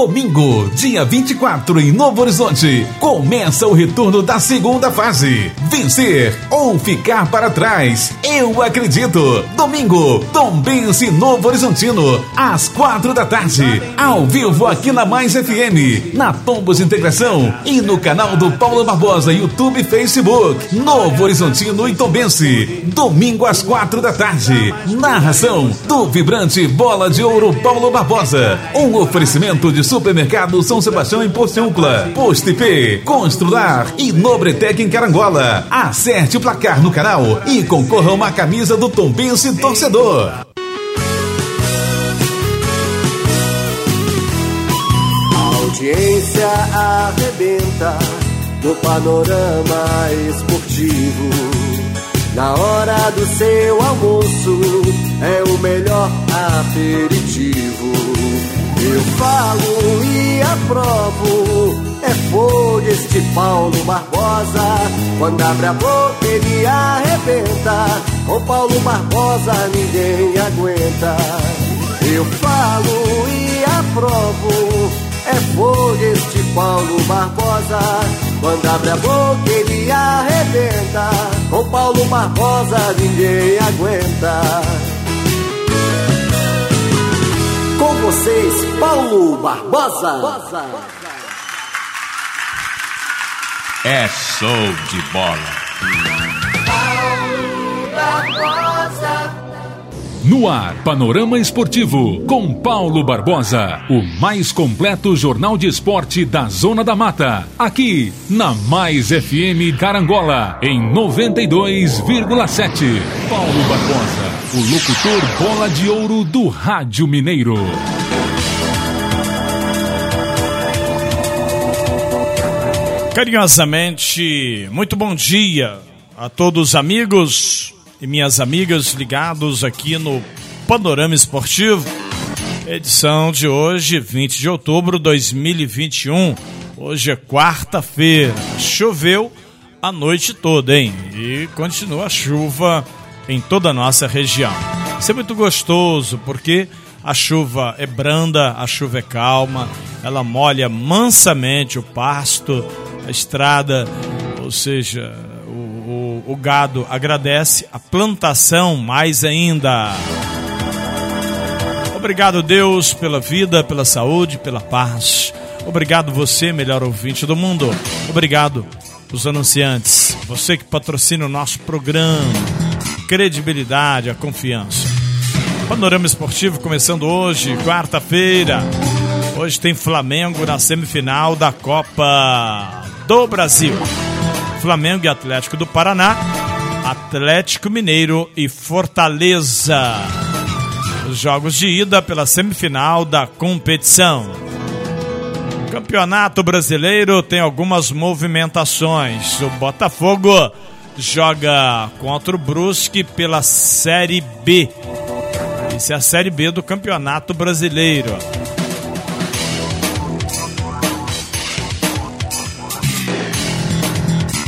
Domingo, dia 24, em Novo Horizonte, começa o retorno da segunda fase. Vencer ou ficar para trás. Eu acredito. Domingo, Tombense Novo Horizontino, às quatro da tarde. Ao vivo aqui na Mais FM, na Tombos Integração e no canal do Paulo Barbosa, YouTube e Facebook. Novo Horizontino e Tombense. Domingo às quatro da tarde. Narração do vibrante Bola de Ouro Paulo Barbosa. Um oferecimento de Supermercado São Sebastião em Porciúncula. Post P, Constrular e Nobretec em Carangola. Acerte o placar no canal e concorra a uma camisa do Tombense Torcedor. A audiência arrebenta no panorama esportivo. Na hora do seu almoço é o melhor aperitivo. Eu falo e aprovo, é fogo este Paulo Barbosa. Quando abre a boca ele arrebenta, com Paulo Barbosa ninguém aguenta. Eu falo e aprovo, é fogo este Paulo Barbosa. Quando abre a boca ele arrebenta, com Paulo Barbosa ninguém aguenta. Vocês, Paulo Barbosa. É show de bola. No ar, Panorama Esportivo, com Paulo Barbosa, o mais completo jornal de esporte da Zona da Mata. Aqui, na Mais FM Carangola, em 92,7. Paulo Barbosa, o locutor bola de ouro do Rádio Mineiro. Carinhosamente, muito bom dia a todos os amigos e minhas amigas ligados aqui no Panorama Esportivo. Edição de hoje, 20 de outubro de 2021. Hoje é quarta-feira. Choveu a noite toda, hein? E continua a chuva em toda a nossa região. Isso é muito gostoso porque a chuva é branda, a chuva é calma, ela molha mansamente o pasto, estrada, ou seja, o, o, o gado agradece, a plantação mais ainda. Obrigado, Deus, pela vida, pela saúde, pela paz. Obrigado, você, melhor ouvinte do mundo. Obrigado, os anunciantes, você que patrocina o nosso programa. Credibilidade, a confiança. Panorama Esportivo começando hoje, quarta-feira. Hoje tem Flamengo na semifinal da Copa do Brasil. Flamengo e Atlético do Paraná, Atlético Mineiro e Fortaleza. Os jogos de ida pela semifinal da competição. Campeonato Brasileiro tem algumas movimentações. O Botafogo joga contra o Brusque pela Série B. Isso é a Série B do Campeonato Brasileiro.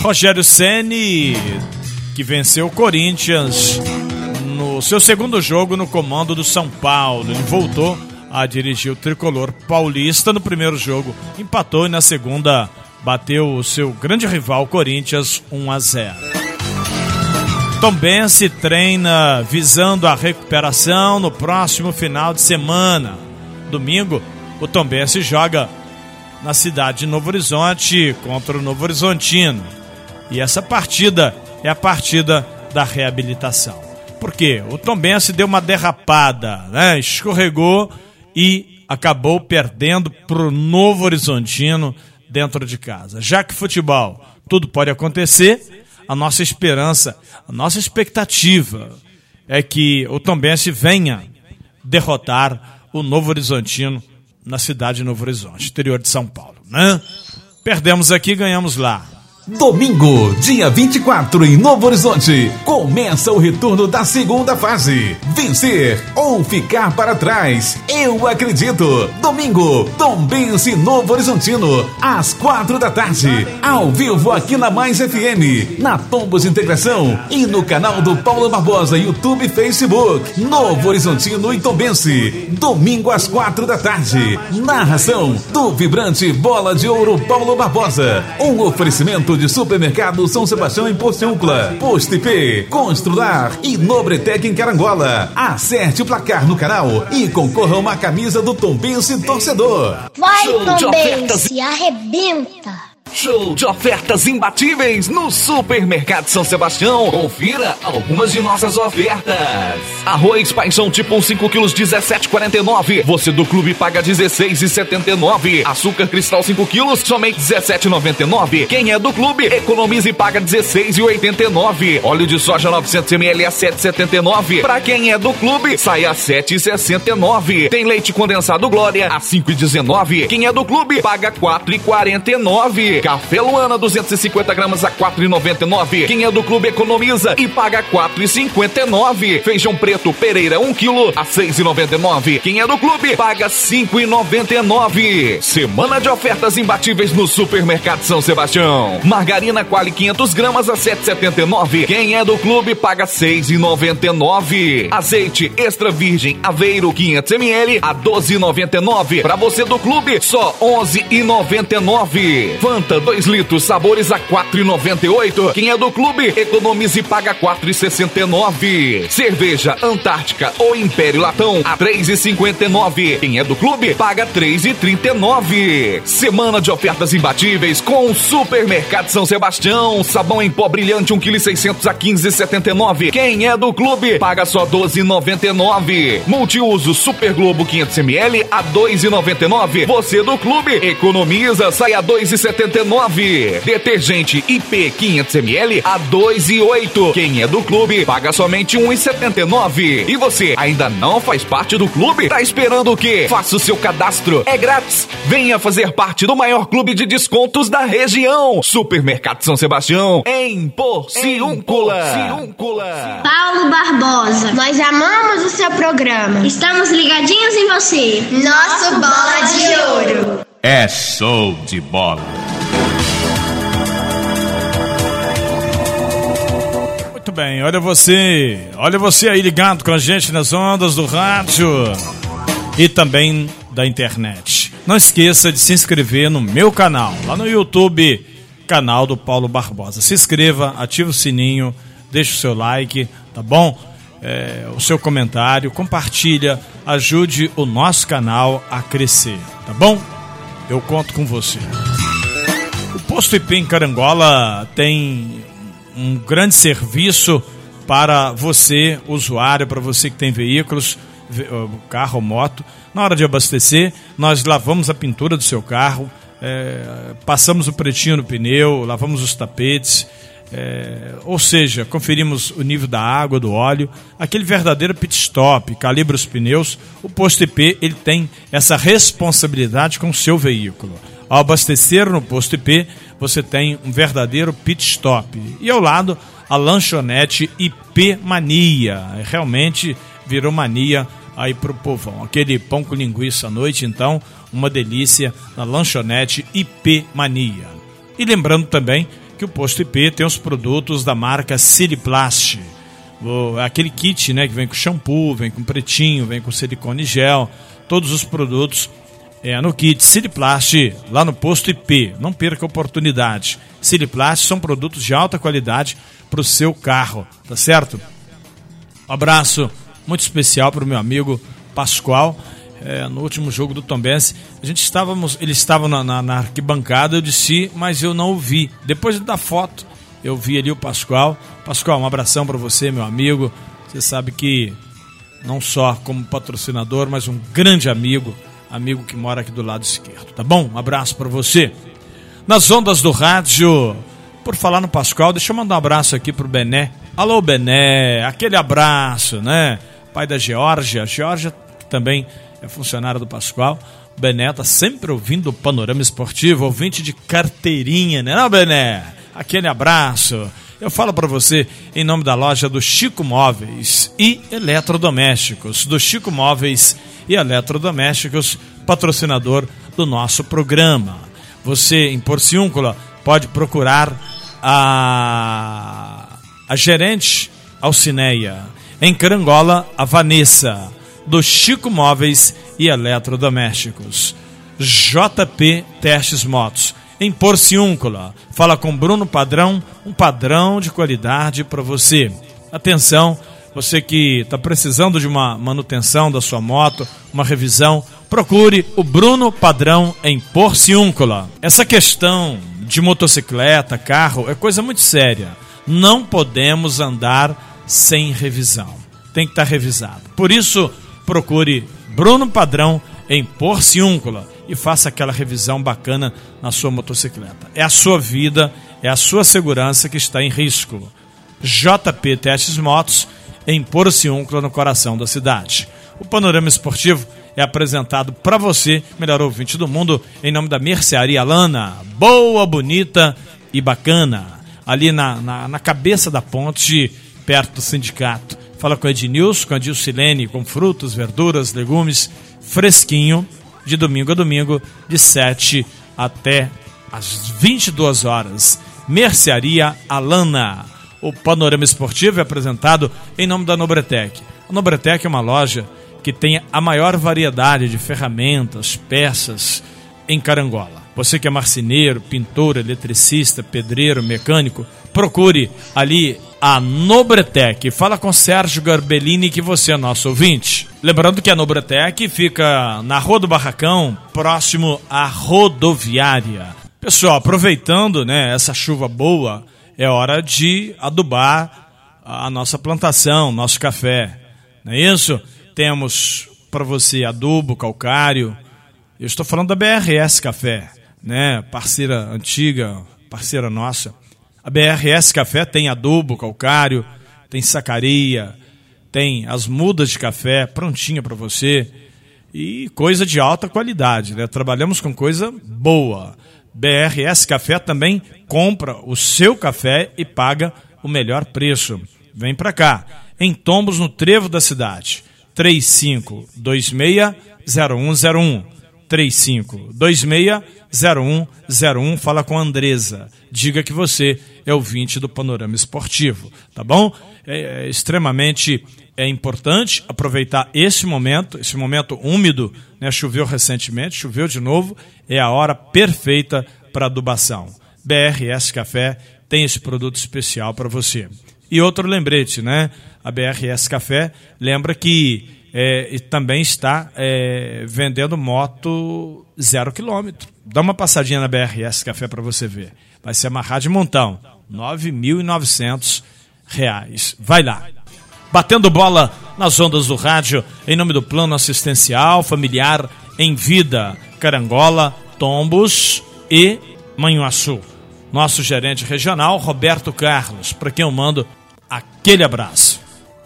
Rogério Ceni, que venceu o Corinthians no seu segundo jogo no comando do São Paulo. Ele voltou a dirigir o tricolor paulista no primeiro jogo, empatou e na segunda bateu o seu grande rival Corinthians 1 a 0. Tombense treina visando a recuperação no próximo final de semana. Domingo, o Tombense joga na cidade de Novo Horizonte contra o Novo Horizontino. E essa partida é a partida da reabilitação. Por quê? O Tombense deu uma derrapada, né? escorregou e acabou perdendo para o Novo Horizontino dentro de casa. Já que futebol, tudo pode acontecer, a nossa esperança, a nossa expectativa é que o Tombense venha derrotar o Novo Horizontino na cidade de Novo Horizonte, interior de São Paulo. Né? Perdemos aqui, ganhamos lá. Domingo, dia 24, em Novo Horizonte, começa o retorno da segunda fase. Vencer ou ficar para trás. Eu acredito. Domingo, Tombense Novo Horizontino, às quatro da tarde. Ao vivo aqui na Mais FM, na Tombos Integração e no canal do Paulo Barbosa, YouTube e Facebook. Novo Horizontino e Tombense. Domingo às quatro da tarde. Narração do vibrante Bola de Ouro Paulo Barbosa. Um oferecimento de Supermercado São Sebastião em Porciúncula, Posto IP, Constrular e Nobretec em Carangola. Acerte o placar no canal e concorra a uma camisa do Tombense Torcedor. Vai, Tombense, arrebenta! Show de ofertas imbatíveis no Supermercado São Sebastião. Confira algumas de nossas ofertas. Arroz Paixão tipo 5 quilos 17,49. Você do clube paga 16,79. Açúcar Cristal 5 quilos somente 17,99. Quem é do clube economiza e paga 16,89. Óleo de soja 900 ml a 7,79. Para quem é do clube sai a 7,69. Tem leite condensado Glória a 5,19. Quem é do clube paga 4,49. Café Luana 250 gramas a 4,99. Quem é do clube economiza e paga 4,59. Feijão preto Pereira 1 kg a 6,99. Quem é do clube paga 5,99. Semana de ofertas imbatíveis no Supermercado São Sebastião. Margarina Quali 500 gramas a 7,79. Quem é do clube paga 6,99. Azeite extra virgem Aveiro 500 ml a 12,99. Para você do clube só 11,99. Fanta 2 litros, sabores a 4,98. Quem é do clube, economize e paga 4,69. Cerveja Antártica ou Império Latão a 3,59. Quem é do clube, paga 3,39. Semana de ofertas imbatíveis com o Supermercado São Sebastião. Sabão em pó brilhante 1 kg 600 a 15,79. Quem é do clube, paga só 12,99. Multiuso Super Globo 500 ml a 2,99. Você do clube, economiza, sai a 2,79. Detergente IP 500 ml a 2,8. Quem é do clube paga somente 1,79. E você ainda não faz parte do clube? Tá esperando o quê? Faça o seu cadastro. É grátis. Venha fazer parte do maior clube de descontos da região. Supermercado São Sebastião em Porciúncula. Paulo Barbosa, nós amamos o seu programa. Estamos ligadinhos em você. Nosso Bola de Ouro. É show de bola. Muito bem, olha você, olha você aí ligado com a gente nas ondas do rádio e também da internet. Não esqueça de se inscrever no meu canal, lá no YouTube, canal do Paulo Barbosa. Se inscreva, ative o sininho, deixe o seu like, tá bom? É, o seu comentário, compartilha, ajude o nosso canal a crescer, tá bom? Eu conto com você. O Posto IP em Carangola tem um grande serviço para você, usuário, para você que tem veículos, carro moto. Na hora de abastecer, nós lavamos a pintura do seu carro, é, passamos o pretinho no pneu, lavamos os tapetes, é, ou seja, conferimos o nível da água, do óleo, aquele verdadeiro pit stop, calibra os pneus. O posto IP ele tem essa responsabilidade com o seu veículo. Ao abastecer no posto IP, você tem um verdadeiro pit stop. E ao lado, a lanchonete IP Mania. Realmente virou mania aí pro povão. Aquele pão com linguiça à noite, então, uma delícia na lanchonete IP Mania. E lembrando também que o posto IP tem os produtos da marca Siliplast. Aquele kit, né, que vem com shampoo, vem com pretinho, vem com silicone gel, todos os produtos é, no kit Siliplast, lá no posto IP. Não perca a oportunidade. Siliplast são produtos de alta qualidade para o seu carro, tá certo? Um abraço muito especial para o meu amigo Pascoal. É, no último jogo do Tombense, a gente estávamos, ele estava na, na, na, arquibancada, eu disse, mas eu não o vi. Depois da foto, eu vi ali o Pascoal. Pascoal, um abração para você, meu amigo. Você sabe que não só como patrocinador, mas um grande amigo amigo que mora aqui do lado esquerdo, tá bom? Um abraço para você. Nas ondas do rádio, por falar no Pascoal, deixa eu mandar um abraço aqui pro Bené. Alô, Bené, aquele abraço, né? Pai da Georgia, Georgia também é funcionária do Pascoal. Bené tá sempre ouvindo o Panorama Esportivo, ouvinte de carteirinha, né, não, Bené? aquele abraço. Eu falo para você em nome da loja do Chico Móveis e Eletrodomésticos, do Chico Móveis e Eletrodomésticos, patrocinador do nosso programa. Você em Porciúncula pode procurar a, a gerente Alcineia. Em Carangola, a Vanessa, do Chico Móveis e Eletrodomésticos. JP Testes Motos. Em Porciúncula, fala com Bruno Padrão, um padrão de qualidade para você. Atenção, você que está precisando de uma manutenção da sua moto, uma revisão, procure o Bruno Padrão em Porciúncula. Essa questão de motocicleta, carro, é coisa muito séria. Não podemos andar sem revisão. Tem que estar tá revisado. Por isso, procure Bruno Padrão em Porciúncula e faça aquela revisão bacana na sua motocicleta. É a sua vida, é a sua segurança que está em risco. JP Testes Motos em Porciúncula, no coração da cidade. O panorama esportivo é apresentado para você, melhor ouvinte do mundo, em nome da Mercearia Lana. Boa, bonita e bacana. Ali na, na, na cabeça da ponte, perto do sindicato. Fala com a Ednilson, com a Dilcilene, com frutas, verduras, legumes, fresquinho, de domingo a domingo, de 7 até às 22 horas. Mercearia Alana. O panorama esportivo é apresentado em nome da Nobretec. A Nobretec é uma loja que tem a maior variedade de ferramentas, peças em Carangola. Você que é marceneiro, pintor, eletricista, pedreiro, mecânico, procure ali a Nobretec. Fala com Sérgio Garbellini que você é nosso ouvinte. Lembrando que a Nobretec fica na Rua do Barracão, próximo à rodoviária. Pessoal, aproveitando né, essa chuva boa, é hora de adubar a nossa plantação, nosso café. Não é isso? Temos para você adubo, calcário. Eu estou falando da BRS Café, né? Parceira antiga, parceira nossa. A BRS Café tem adubo, calcário, tem sacaria, tem as mudas de café prontinha para você e coisa de alta qualidade, né? Trabalhamos com coisa boa. BRS Café também compra o seu café e paga o melhor preço. Vem para cá, em Tombos, no Trevo da Cidade. 3526-0101. 3526-0101. Fala com a Andresa. Diga que você é ouvinte do Panorama Esportivo, tá bom? É, é extremamente é importante aproveitar esse momento, esse momento úmido, né? Choveu recentemente, choveu de novo, é a hora perfeita para adubação. BRS Café tem esse produto especial para você. E outro lembrete, né? a BRS Café, lembra que é, também está é, vendendo moto zero quilômetro. Dá uma passadinha na BRS Café para você ver. Vai ser amarrar de montão. R$ 9.900. Vai lá. Batendo bola nas ondas do rádio, em nome do Plano Assistencial Familiar em Vida, Carangola, Tombos e Manhuaçu. Nosso gerente regional, Roberto Carlos, para quem eu mando aquele abraço.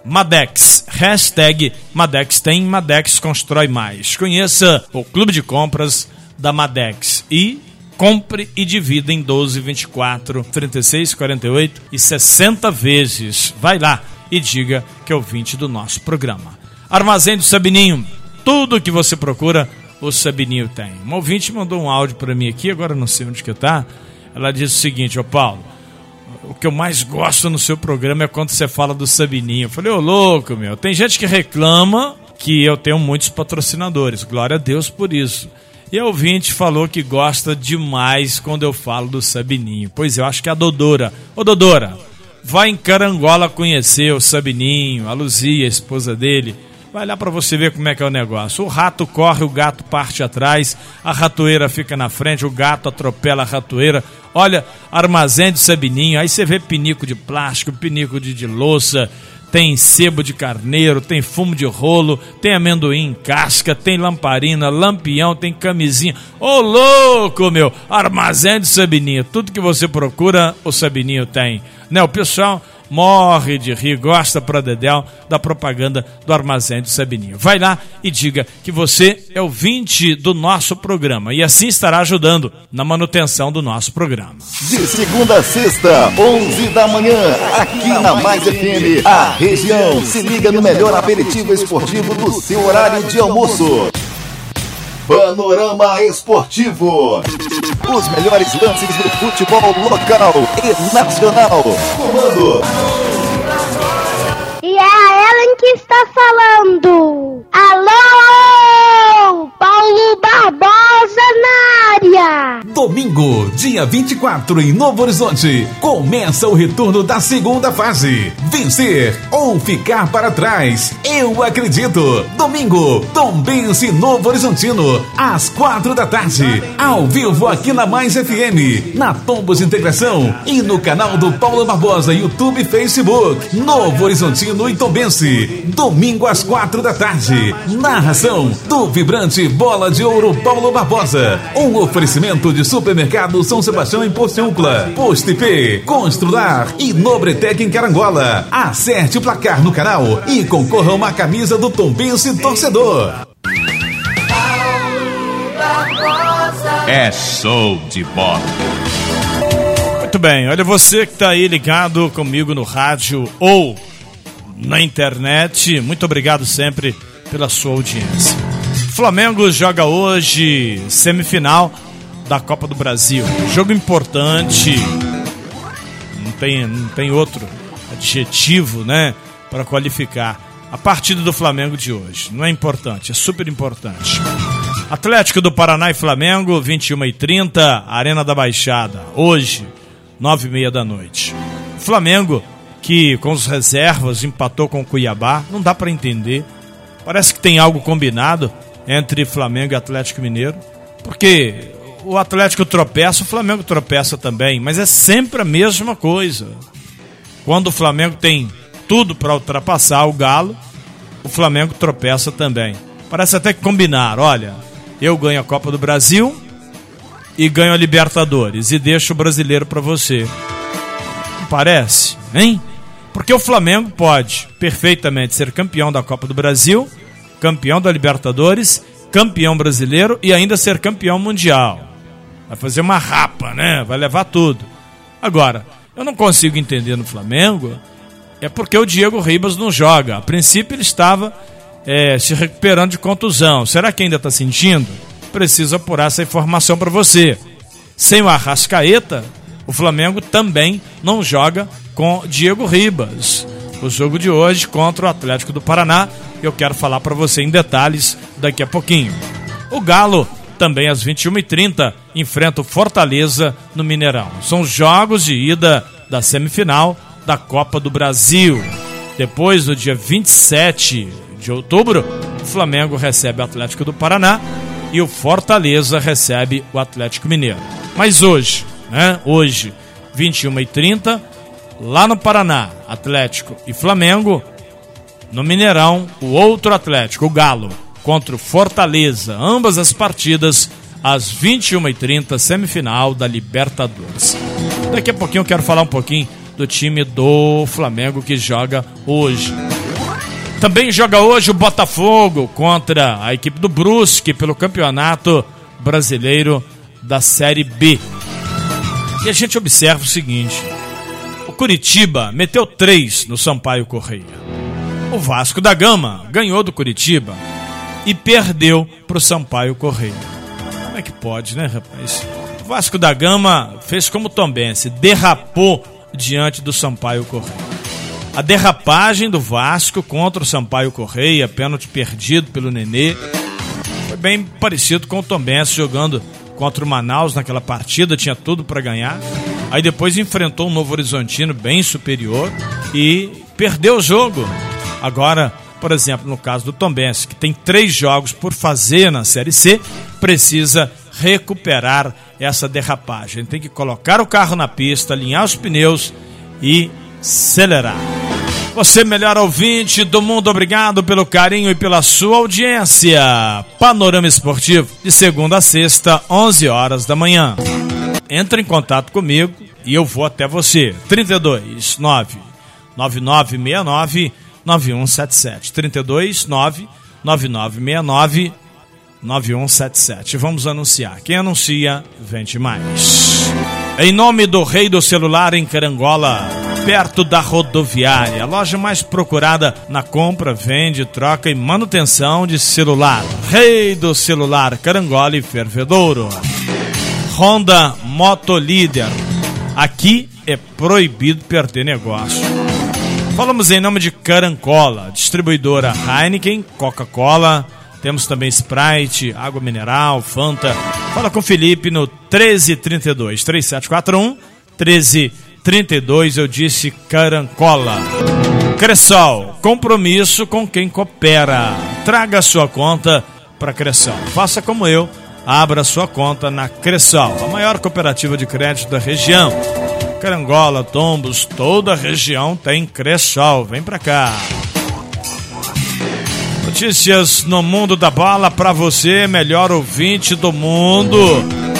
Madex. Hashtag Madex tem, Madex constrói mais. Conheça o clube de compras da Madex e compre e divida em 12, 24, 36, 48 e 60 vezes. Vai lá e diga que é ouvinte do nosso programa. Armazém do Sabininho. Tudo que você procura, o Sabininho tem. Uma ouvinte mandou um áudio para mim aqui, agora não sei onde que tá. Ela disse o seguinte, ô Paulo, o que eu mais gosto no seu programa é quando você fala do Sabininho. Eu falei, ô louco, meu, tem gente que reclama que eu tenho muitos patrocinadores. Glória a Deus por isso. E a ouvinte falou que gosta demais quando eu falo do Sabininho. Pois eu acho que é a Dodora. Ô Dodora, vai em Carangola conhecer o Sabininho, a Luzia, a esposa dele. Vai lá para você ver como é que é o negócio. O rato corre, o gato parte atrás, a ratoeira fica na frente, o gato atropela a ratoeira. Olha, armazém de sabininho, aí você vê pinico de plástico, pinico de, de louça, tem sebo de carneiro, tem fumo de rolo, tem amendoim em casca, tem lamparina, lampião, tem camisinha. Ô louco, meu! Armazém de Sabininho. Tudo que você procura, o Sabininho tem. Né? O pessoal morre de rir, gosta pra Dedéu da propaganda do Armazém do Sabininho. Vai lá e diga que você é o 20 do nosso programa e assim estará ajudando na manutenção do nosso programa. De segunda a sexta, 11 da manhã, aqui na Mais FM, a região se liga no melhor aperitivo esportivo do seu horário de almoço. Panorama Esportivo. Os melhores lances do futebol local e nacional. Comando. E é a Ellen que está falando. Alô! Paulo Barbosa na área. Domingo, dia 24, em Novo Horizonte, começa o retorno da segunda fase. Vencer ou ficar para trás. Eu acredito. Domingo, Tombense Novo Horizontino, às quatro da tarde. Ao vivo aqui na Mais FM, na Tombos Integração e no canal do Paulo Barbosa, YouTube e Facebook. Novo Horizontino e Tombense. Domingo às quatro da tarde. Narração do vibrante Bola de Ouro Paulo Barbosa. Um oferecimento de Supermercado São Sebastião em Porciúncula, Posto IP, Constrular e Nobretec em Carangola. Acerte o placar no canal e concorra a uma camisa do Tombense Torcedor. É show de bola. Muito bem, olha você que está aí ligado comigo no rádio ou na internet, muito obrigado sempre pela sua audiência. Flamengo joga hoje semifinal da Copa do Brasil. Jogo importante. Não tem, não tem outro adjetivo, né, para qualificar a partida do Flamengo de hoje. Não é importante, é super importante. Atlético do Paraná e Flamengo, 21 e 30 Arena da Baixada. Hoje, 9 e meia da noite. Flamengo, que com os reservas empatou com o Cuiabá, não dá para entender. Parece que tem algo combinado entre Flamengo e Atlético Mineiro, porque o Atlético tropeça, o Flamengo tropeça também, mas é sempre a mesma coisa. Quando o Flamengo tem tudo para ultrapassar o Galo, o Flamengo tropeça também. Parece até que combinar, olha, eu ganho a Copa do Brasil e ganho a Libertadores e deixo o brasileiro para você. Não parece, hein? Porque o Flamengo pode perfeitamente ser campeão da Copa do Brasil, campeão da Libertadores, campeão brasileiro e ainda ser campeão mundial. Vai fazer uma rapa, né? Vai levar tudo. Agora, eu não consigo entender no Flamengo é porque o Diego Ribas não joga. A princípio ele estava é, se recuperando de contusão. Será que ainda está sentindo? Preciso apurar essa informação para você. Sem o Arrascaeta, o Flamengo também não joga com Diego Ribas. O jogo de hoje contra o Atlético do Paraná, eu quero falar para você em detalhes daqui a pouquinho. O Galo também às 21h30 enfrenta o Fortaleza no Mineirão. São jogos de ida da semifinal da Copa do Brasil. Depois, no dia 27 de outubro, o Flamengo recebe o Atlético do Paraná e o Fortaleza recebe o Atlético Mineiro. Mas hoje, né? Hoje, 21h30, lá no Paraná, Atlético e Flamengo. No Mineirão, o outro Atlético, o Galo, contra o Fortaleza. Ambas as partidas às 21h30, semifinal da Libertadores. Daqui a pouquinho eu quero falar um pouquinho do time do Flamengo que joga hoje. Também joga hoje o Botafogo contra a equipe do Brusque pelo Campeonato Brasileiro da Série B. E a gente observa o seguinte: o Curitiba meteu três no Sampaio Correia. O Vasco da Gama ganhou do Curitiba e perdeu para o Sampaio Correia. Como é que pode, né, rapaz? O Vasco da Gama fez como Tombense, derrapou diante do Sampaio Correia. A derrapagem do Vasco contra o Sampaio Correia, pênalti perdido pelo Nenê, foi bem parecido com o Tombense jogando contra o Manaus naquela partida, tinha tudo para ganhar. Aí depois enfrentou um Novo Horizontino bem superior e perdeu o jogo. Agora, por exemplo, no caso do Tombense, que tem três jogos por fazer na Série C, precisa recuperar essa derrapagem. Tem que colocar o carro na pista, alinhar os pneus e acelerar. Você, melhor ouvinte do mundo, obrigado pelo carinho e pela sua audiência. Panorama Esportivo, de segunda a sexta, 11 horas da manhã. Entre em contato comigo e eu vou até você. 32 9 9969 9177. 32 9 9969 9177. Vamos anunciar. Quem anuncia, vende mais. Em nome do Rei do Celular em Carangola, perto da rodoviária, a loja mais procurada na compra, vende, troca e manutenção de celular. Rei do Celular, Carangola e Fervedouro. Honda Motolíder. Aqui é proibido perder negócio. Falamos em nome de Carancola, distribuidora Heineken, Coca-Cola, temos também Sprite, água mineral, Fanta. Fala com o Felipe no 1332 3741 1332, eu disse Carancola. Cressol, compromisso com quem coopera. Traga sua conta para Cressol. Faça como eu, abra sua conta na Cressol, a maior cooperativa de crédito da região. Carangola, Tombos, toda a região tem Cressol. Vem pra cá. Notícias no mundo da bola para você, melhor ouvinte do mundo.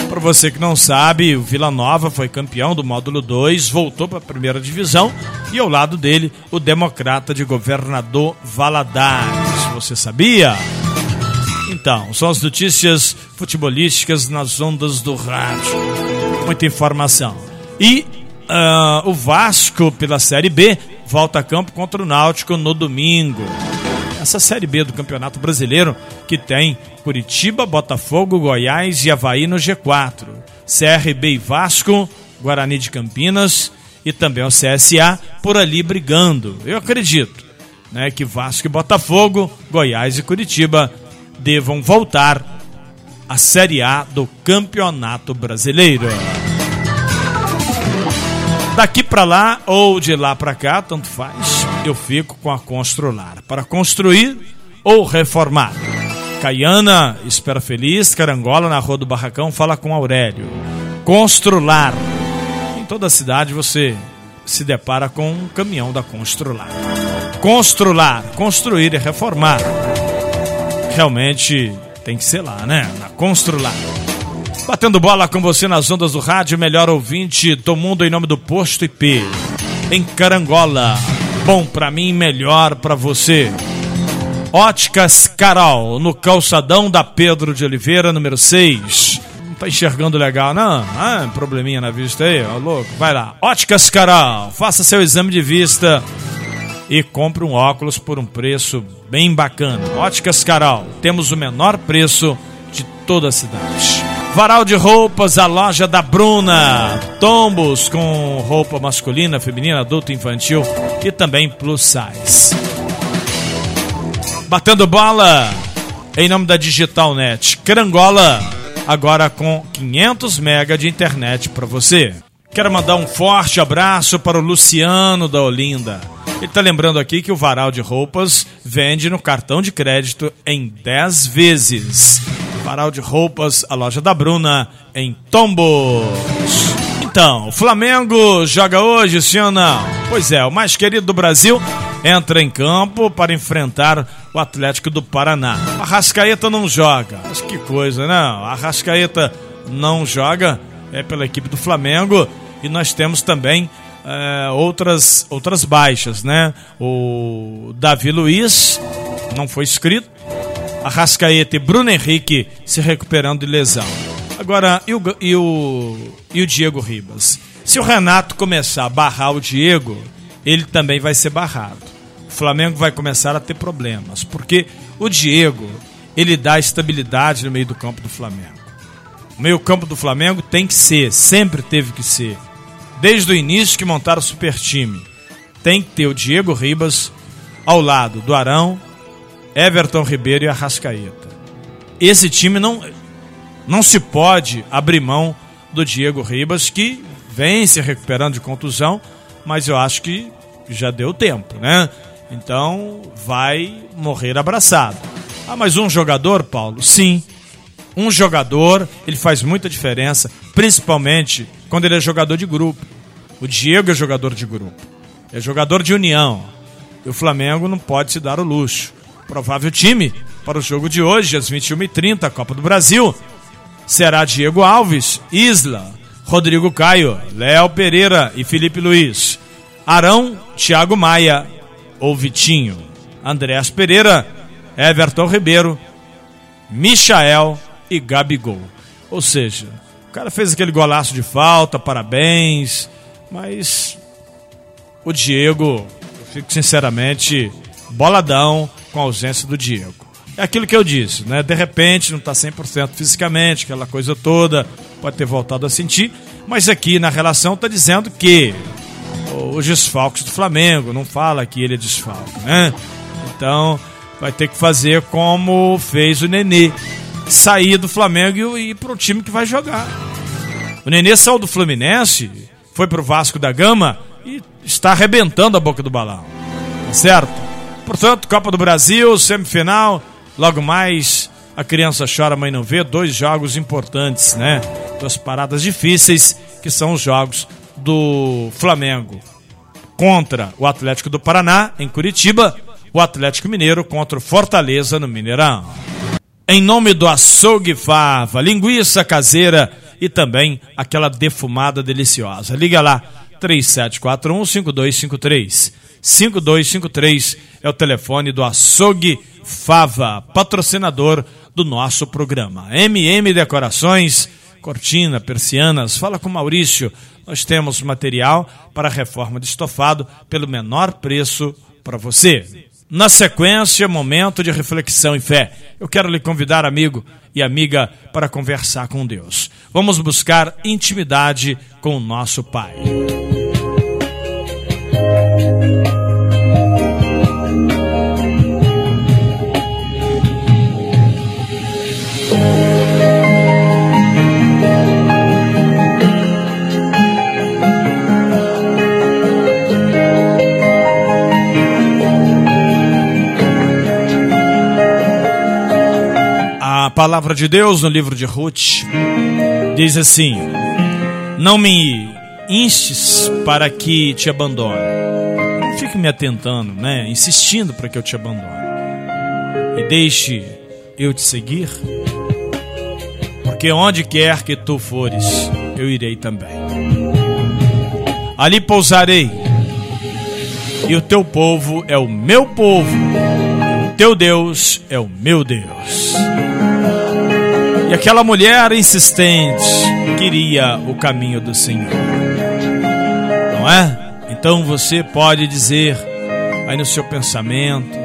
Para você que não sabe, o Vila Nova foi campeão do módulo 2, voltou para a primeira divisão e ao lado dele o democrata de governador Valadares. Você sabia? Então, são as notícias futebolísticas nas ondas do rádio. Muita informação. E uh, o Vasco, pela Série B, volta a campo contra o Náutico no domingo. Essa Série B do Campeonato Brasileiro que tem Curitiba, Botafogo, Goiás e Havaí no G4. CRB e Vasco, Guarani de Campinas e também o CSA por ali brigando. Eu acredito né, que Vasco e Botafogo, Goiás e Curitiba devam voltar à Série A do Campeonato Brasileiro. Para lá ou de lá para cá, tanto faz, eu fico com a Constrular. Para construir ou reformar. Caiana, Espera Feliz, Carangola, na Rua do Barracão, fala com Aurélio. Constrular. Em toda a cidade você se depara com um caminhão da Constrular. Constrular, construir e reformar. Realmente tem que ser lá, né? Na Constrular. Batendo bola com você nas ondas do rádio, melhor ouvinte do mundo em nome do Posto IP. Em Carangola. Bom para mim, melhor para você. Óticas Carol, no calçadão da Pedro de Oliveira, número 6. Não tá enxergando legal, não? Ah, probleminha na vista aí, ó, louco. Vai lá. Óticas Carol, faça seu exame de vista e compre um óculos por um preço bem bacana. Óticas Carol, temos o menor preço de toda a cidade. Varal de roupas, a loja da Bruna. Tombos com roupa masculina, feminina, adulto, infantil e também plus size. Batendo bola em nome da Digital Net. Agora com 500 mega de internet para você. Quero mandar um forte abraço para o Luciano da Olinda. Ele está lembrando aqui que o varal de roupas vende no cartão de crédito em 10 vezes. Varal de roupas, a loja da Bruna, em Tombos. Então, o Flamengo joga hoje, sim ou não? Pois é, o mais querido do Brasil entra em campo para enfrentar o Atlético do Paraná. A Rascaeta não joga. Mas que coisa, né? A Rascaeta não joga, é pela equipe do Flamengo. E nós temos também é, outras, outras baixas, né? O Davi Luiz não foi inscrito. Arrascaeta e Bruno Henrique se recuperando de lesão. Agora, e o, e o, e o Diego Ribas? Se o Renato começar a barrar o Diego, ele também vai ser barrado. O Flamengo vai começar a ter problemas, porque o Diego, ele dá estabilidade no meio do campo do Flamengo. O meio campo do Flamengo tem que ser, sempre teve que ser. Desde o início que montaram o super time. Tem que ter o Diego Ribas ao lado do Arão, Everton Ribeiro e Arrascaeta. Esse time não, não se pode abrir mão do Diego Ribas, que vem se recuperando de contusão, mas eu acho que já deu tempo, né? Então vai morrer abraçado. Ah, mas um jogador, Paulo? Sim. Um jogador, ele faz muita diferença, principalmente quando ele é jogador de grupo. O Diego é jogador de grupo. É jogador de união. E o Flamengo não pode se dar o luxo Provável time para o jogo de hoje, às 21h30, Copa do Brasil. Será Diego Alves, Isla, Rodrigo Caio, Léo Pereira e Felipe Luiz. Arão, Thiago Maia ou Vitinho. Andréas Pereira, Everton Ribeiro, Michael e Gabigol. Ou seja, o cara fez aquele golaço de falta, parabéns, mas o Diego, eu fico sinceramente boladão com a ausência do Diego. É aquilo que eu disse, né? De repente não está 100% fisicamente, aquela coisa toda, pode ter voltado a sentir, mas aqui na relação está dizendo que os desfalques do Flamengo, não fala que ele é desfalque, né? Então vai ter que fazer como fez o Nenê, sair do Flamengo e ir para o time que vai jogar. O Nenê saiu do Fluminense, foi para o Vasco da Gama e está arrebentando a boca do balão. Tá certo? Portanto, Copa do Brasil, semifinal, logo mais a criança chora, a mãe não vê, dois jogos importantes, né? Duas paradas difíceis, que são os jogos do Flamengo contra o Atlético do Paraná, em Curitiba, o Atlético Mineiro contra o Fortaleza, no Mineirão. Em nome do açougue fava, linguiça caseira e também aquela defumada deliciosa. Liga lá, 3741-5253. 5253 é o telefone do açougue fava, patrocinador do nosso programa. MM Decorações, cortina, persianas, fala com Maurício. Nós temos material para reforma de estofado pelo menor preço para você. Na sequência, momento de reflexão e fé. Eu quero lhe convidar, amigo e amiga, para conversar com Deus. Vamos buscar intimidade com o nosso Pai. Palavra de Deus no livro de Ruth diz assim: Não me instes para que te abandone. Não fique me atentando, né? Insistindo para que eu te abandone. E deixe eu te seguir. Porque onde quer que tu fores, eu irei também. Ali pousarei. E o teu povo é o meu povo. O teu Deus é o meu Deus. E aquela mulher insistente queria o caminho do Senhor. Não é? Então você pode dizer aí no seu pensamento: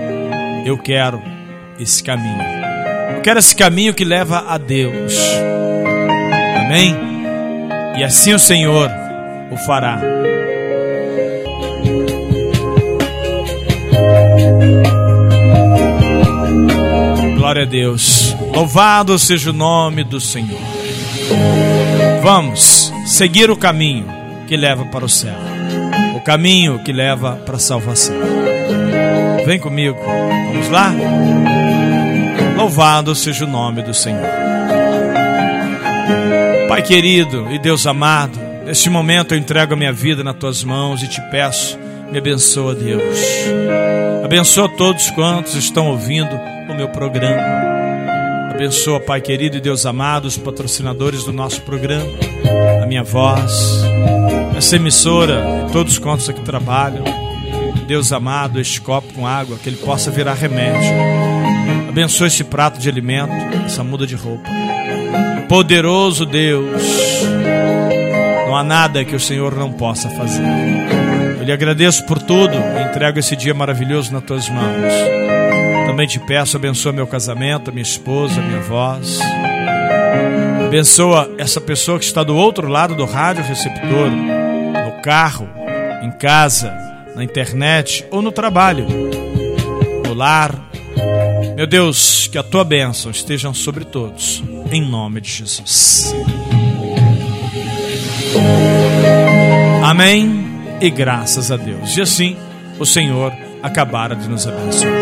Eu quero esse caminho. Eu quero esse caminho que leva a Deus. Amém? E assim o Senhor o fará. Glória a Deus. Louvado seja o nome do Senhor. Vamos seguir o caminho que leva para o céu. O caminho que leva para a salvação. Vem comigo. Vamos lá? Louvado seja o nome do Senhor. Pai querido e Deus amado, neste momento eu entrego a minha vida nas tuas mãos e te peço, me abençoa, Deus. Abençoa todos quantos estão ouvindo o meu programa. Abençoa, Pai querido e Deus amado, os patrocinadores do nosso programa, a minha voz, essa emissora todos quantos aqui trabalham. Deus amado, este copo com água, que ele possa virar remédio. Abençoa esse prato de alimento, essa muda de roupa. Poderoso Deus, não há nada que o Senhor não possa fazer. Eu lhe agradeço por tudo e entrego esse dia maravilhoso nas tuas mãos. Também te peço, abençoa meu casamento, minha esposa, minha voz. Abençoa essa pessoa que está do outro lado do rádio receptor, no carro, em casa, na internet ou no trabalho, no lar. Meu Deus, que a tua bênção esteja sobre todos, em nome de Jesus. Amém e graças a Deus. E assim o Senhor acabara de nos abençoar.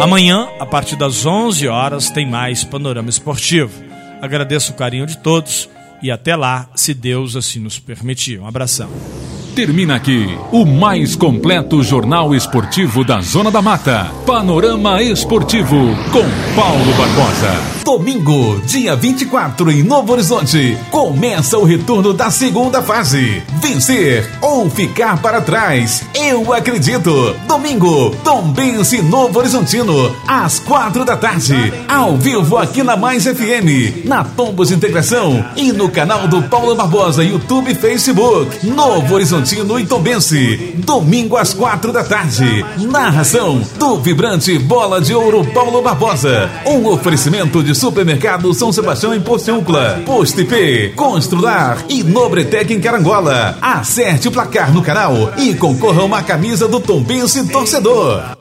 Amanhã, a partir das 11 horas, tem mais Panorama Esportivo. Agradeço o carinho de todos e até lá, se Deus assim nos permitir. Um abração. Termina aqui o mais completo jornal esportivo da Zona da Mata. Panorama Esportivo com Paulo Barbosa. Domingo, dia 24, em Novo Horizonte, começa o retorno da segunda fase. Vencer ou ficar para trás. Eu acredito. Domingo, Tombense Novo Horizontino, às quatro da tarde. Ao vivo aqui na Mais FM, na Tombos Integração e no canal do Paulo Barbosa, YouTube e Facebook. Novo Horizontino e Tombense. Domingo às quatro da tarde. Narração do vibrante Bola de Ouro Paulo Barbosa. Um oferecimento de Supermercado São Sebastião em Porciúncula, Posto IP, Constrular e Nobretec em Carangola. Acerte o placar no canal e concorra a uma camisa do Tombense Torcedor.